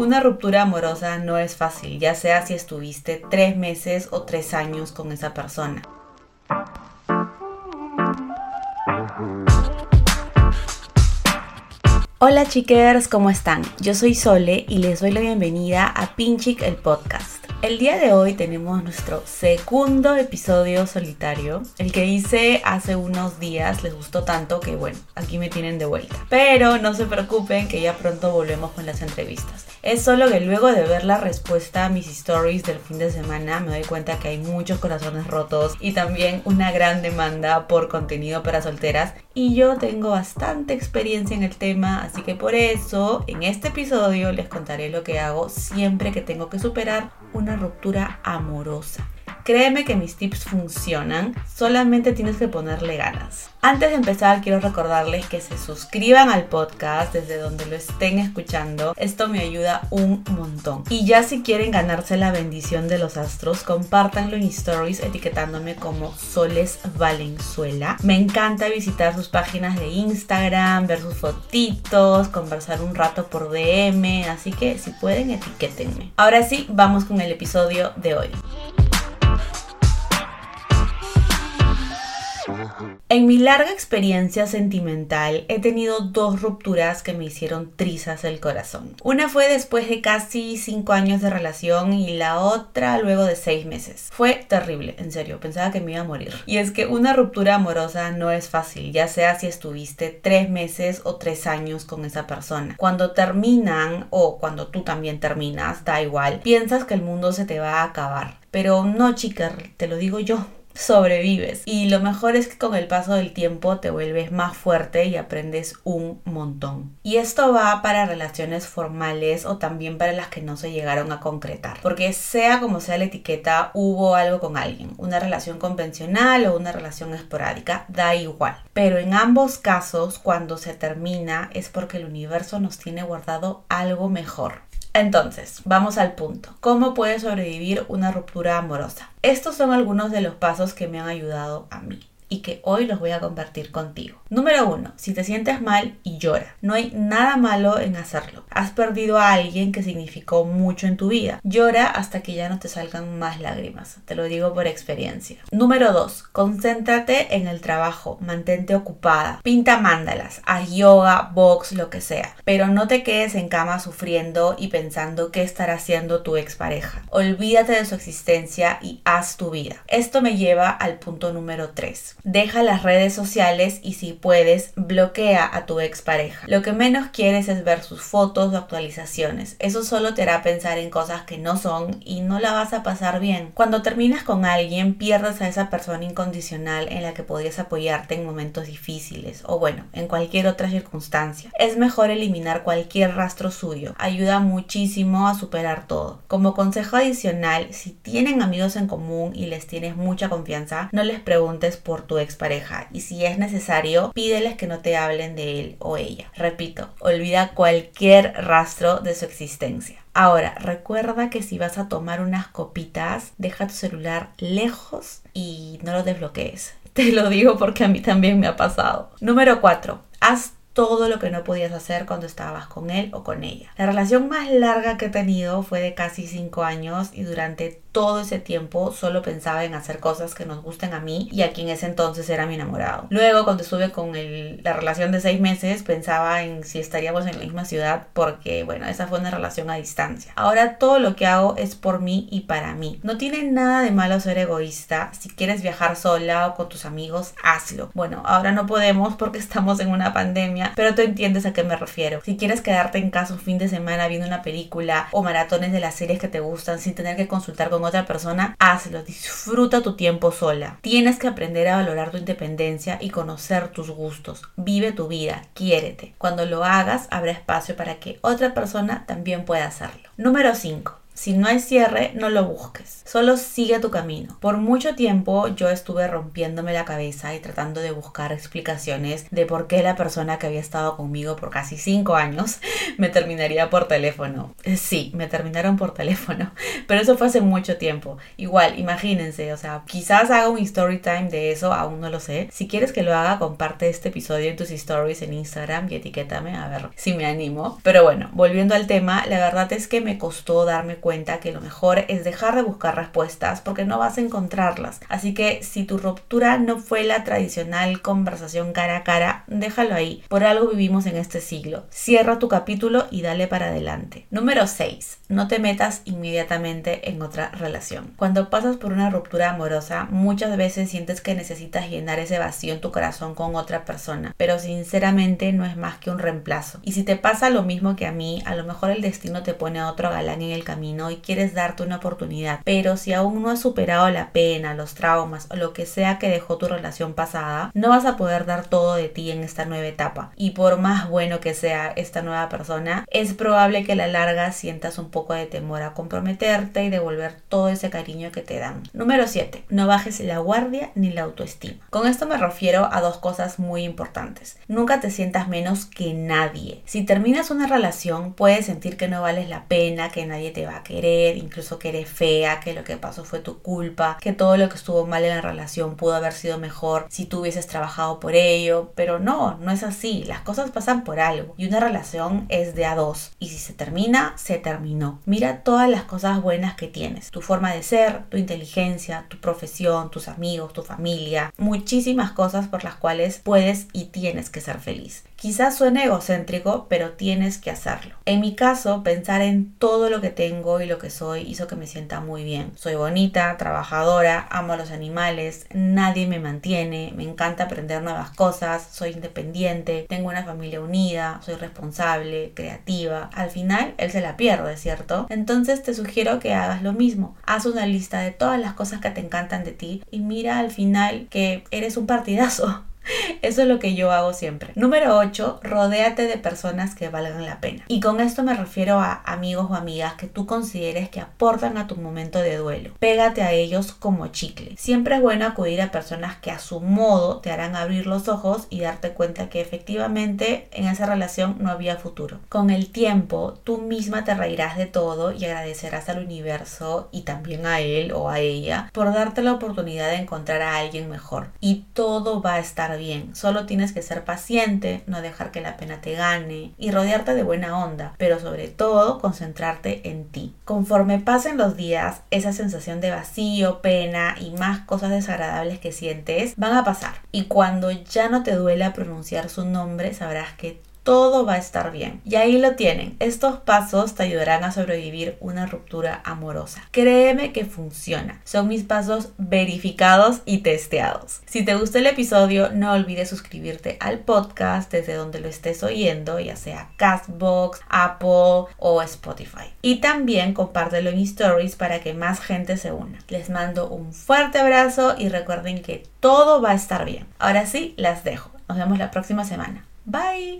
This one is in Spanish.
una ruptura amorosa no es fácil, ya sea si estuviste tres meses o tres años con esa persona. Hola chiquers, ¿cómo están? Yo soy Sole y les doy la bienvenida a Pinchic el podcast. El día de hoy tenemos nuestro segundo episodio solitario. El que hice hace unos días les gustó tanto que bueno, aquí me tienen de vuelta. Pero no se preocupen que ya pronto volvemos con las entrevistas. Es solo que luego de ver la respuesta a mis stories del fin de semana me doy cuenta que hay muchos corazones rotos y también una gran demanda por contenido para solteras y yo tengo bastante experiencia en el tema, así que por eso en este episodio les contaré lo que hago siempre que tengo que superar una ruptura amorosa. Créeme que mis tips funcionan, solamente tienes que ponerle ganas. Antes de empezar, quiero recordarles que se suscriban al podcast desde donde lo estén escuchando. Esto me ayuda un montón. Y ya si quieren ganarse la bendición de los astros, compártanlo en stories etiquetándome como Soles Valenzuela. Me encanta visitar sus páginas de Instagram, ver sus fotitos, conversar un rato por DM, así que si pueden etiquétenme. Ahora sí, vamos con el episodio de hoy. En mi larga experiencia sentimental he tenido dos rupturas que me hicieron trizas el corazón. Una fue después de casi 5 años de relación y la otra luego de 6 meses. Fue terrible, en serio, pensaba que me iba a morir. Y es que una ruptura amorosa no es fácil, ya sea si estuviste 3 meses o 3 años con esa persona. Cuando terminan o cuando tú también terminas, da igual, piensas que el mundo se te va a acabar. Pero no, chica, te lo digo yo sobrevives. Y lo mejor es que con el paso del tiempo te vuelves más fuerte y aprendes un montón. Y esto va para relaciones formales o también para las que no se llegaron a concretar. Porque sea como sea la etiqueta, hubo algo con alguien. Una relación convencional o una relación esporádica, da igual. Pero en ambos casos, cuando se termina, es porque el universo nos tiene guardado algo mejor. Entonces, vamos al punto. ¿Cómo puede sobrevivir una ruptura amorosa? Estos son algunos de los pasos que me han ayudado a mí y que hoy los voy a compartir contigo. Número uno, si te sientes mal y llora. No hay nada malo en hacerlo. Has perdido a alguien que significó mucho en tu vida. Llora hasta que ya no te salgan más lágrimas. Te lo digo por experiencia. Número dos, concéntrate en el trabajo. Mantente ocupada. Pinta mándalas. Haz yoga, box, lo que sea. Pero no te quedes en cama sufriendo y pensando qué estará haciendo tu expareja. Olvídate de su existencia y haz tu vida. Esto me lleva al punto número tres deja las redes sociales y si puedes, bloquea a tu expareja. Lo que menos quieres es ver sus fotos o actualizaciones. Eso solo te hará pensar en cosas que no son y no la vas a pasar bien. Cuando terminas con alguien, pierdes a esa persona incondicional en la que podías apoyarte en momentos difíciles o bueno, en cualquier otra circunstancia. Es mejor eliminar cualquier rastro suyo. Ayuda muchísimo a superar todo. Como consejo adicional, si tienen amigos en común y les tienes mucha confianza, no les preguntes por tu expareja y si es necesario, pídeles que no te hablen de él o ella. Repito, olvida cualquier rastro de su existencia. Ahora, recuerda que si vas a tomar unas copitas, deja tu celular lejos y no lo desbloquees. Te lo digo porque a mí también me ha pasado. Número 4. Haz todo lo que no podías hacer cuando estabas con él o con ella. La relación más larga que he tenido fue de casi 5 años y durante todo ese tiempo solo pensaba en hacer cosas que nos gusten a mí y a quien ese entonces era mi enamorado. Luego cuando estuve con la relación de seis meses pensaba en si estaríamos en la misma ciudad porque bueno, esa fue una relación a distancia. Ahora todo lo que hago es por mí y para mí. No tiene nada de malo ser egoísta. Si quieres viajar sola o con tus amigos, hazlo. Bueno, ahora no podemos porque estamos en una pandemia, pero tú entiendes a qué me refiero. Si quieres quedarte en casa un fin de semana viendo una película o maratones de las series que te gustan sin tener que consultar con otra persona, hazlo, disfruta tu tiempo sola. Tienes que aprender a valorar tu independencia y conocer tus gustos. Vive tu vida, quiérete. Cuando lo hagas, habrá espacio para que otra persona también pueda hacerlo. Número 5. Si no hay cierre, no lo busques. Solo sigue tu camino. Por mucho tiempo yo estuve rompiéndome la cabeza y tratando de buscar explicaciones de por qué la persona que había estado conmigo por casi 5 años me terminaría por teléfono. Eh, sí, me terminaron por teléfono. Pero eso fue hace mucho tiempo. Igual, imagínense, o sea, quizás haga un story time de eso, aún no lo sé. Si quieres que lo haga, comparte este episodio en tus stories en Instagram y etiquétame a ver si me animo. Pero bueno, volviendo al tema, la verdad es que me costó darme cuenta que lo mejor es dejar de buscar respuestas porque no vas a encontrarlas. Así que si tu ruptura no fue la tradicional conversación cara a cara, déjalo ahí. Por algo vivimos en este siglo. Cierra tu capítulo y dale para adelante. Número 6. No te metas inmediatamente en otra relación. Cuando pasas por una ruptura amorosa, muchas veces sientes que necesitas llenar ese vacío en tu corazón con otra persona, pero sinceramente no es más que un reemplazo. Y si te pasa lo mismo que a mí, a lo mejor el destino te pone a otro galán en el camino y quieres darte una oportunidad. Pero si aún no has superado la pena, los traumas o lo que sea que dejó tu relación pasada, no vas a poder dar todo de ti en esta nueva etapa. Y por más bueno que sea esta nueva persona, es probable que a la larga sientas un poco de temor a comprometerte y devolver todo ese cariño que te dan. Número 7. No bajes la guardia ni la autoestima. Con esto me refiero a dos cosas muy importantes. Nunca te sientas menos que nadie. Si terminas una relación, puedes sentir que no vales la pena, que nadie te va querer, incluso que eres fea, que lo que pasó fue tu culpa, que todo lo que estuvo mal en la relación pudo haber sido mejor si tú hubieses trabajado por ello, pero no, no es así, las cosas pasan por algo y una relación es de a dos y si se termina, se terminó. Mira todas las cosas buenas que tienes, tu forma de ser, tu inteligencia, tu profesión, tus amigos, tu familia, muchísimas cosas por las cuales puedes y tienes que ser feliz. Quizás suene egocéntrico, pero tienes que hacerlo. En mi caso, pensar en todo lo que tengo y lo que soy hizo que me sienta muy bien. Soy bonita, trabajadora, amo a los animales, nadie me mantiene, me encanta aprender nuevas cosas, soy independiente, tengo una familia unida, soy responsable, creativa. Al final, él se la pierde, ¿cierto? Entonces te sugiero que hagas lo mismo. Haz una lista de todas las cosas que te encantan de ti y mira al final que eres un partidazo. Eso es lo que yo hago siempre. Número 8, rodéate de personas que valgan la pena. Y con esto me refiero a amigos o amigas que tú consideres que aportan a tu momento de duelo. Pégate a ellos como chicle. Siempre es bueno acudir a personas que a su modo te harán abrir los ojos y darte cuenta que efectivamente en esa relación no había futuro. Con el tiempo, tú misma te reirás de todo y agradecerás al universo y también a él o a ella por darte la oportunidad de encontrar a alguien mejor. Y todo va a estar Solo tienes que ser paciente, no dejar que la pena te gane y rodearte de buena onda, pero sobre todo concentrarte en ti. Conforme pasen los días, esa sensación de vacío, pena y más cosas desagradables que sientes van a pasar. Y cuando ya no te duela pronunciar su nombre, sabrás que todo va a estar bien. Y ahí lo tienen. Estos pasos te ayudarán a sobrevivir una ruptura amorosa. Créeme que funciona. Son mis pasos verificados y testeados. Si te gustó el episodio, no olvides suscribirte al podcast desde donde lo estés oyendo, ya sea Castbox, Apple o Spotify. Y también compártelo en stories para que más gente se una. Les mando un fuerte abrazo y recuerden que todo va a estar bien. Ahora sí, las dejo. Nos vemos la próxima semana. Bye.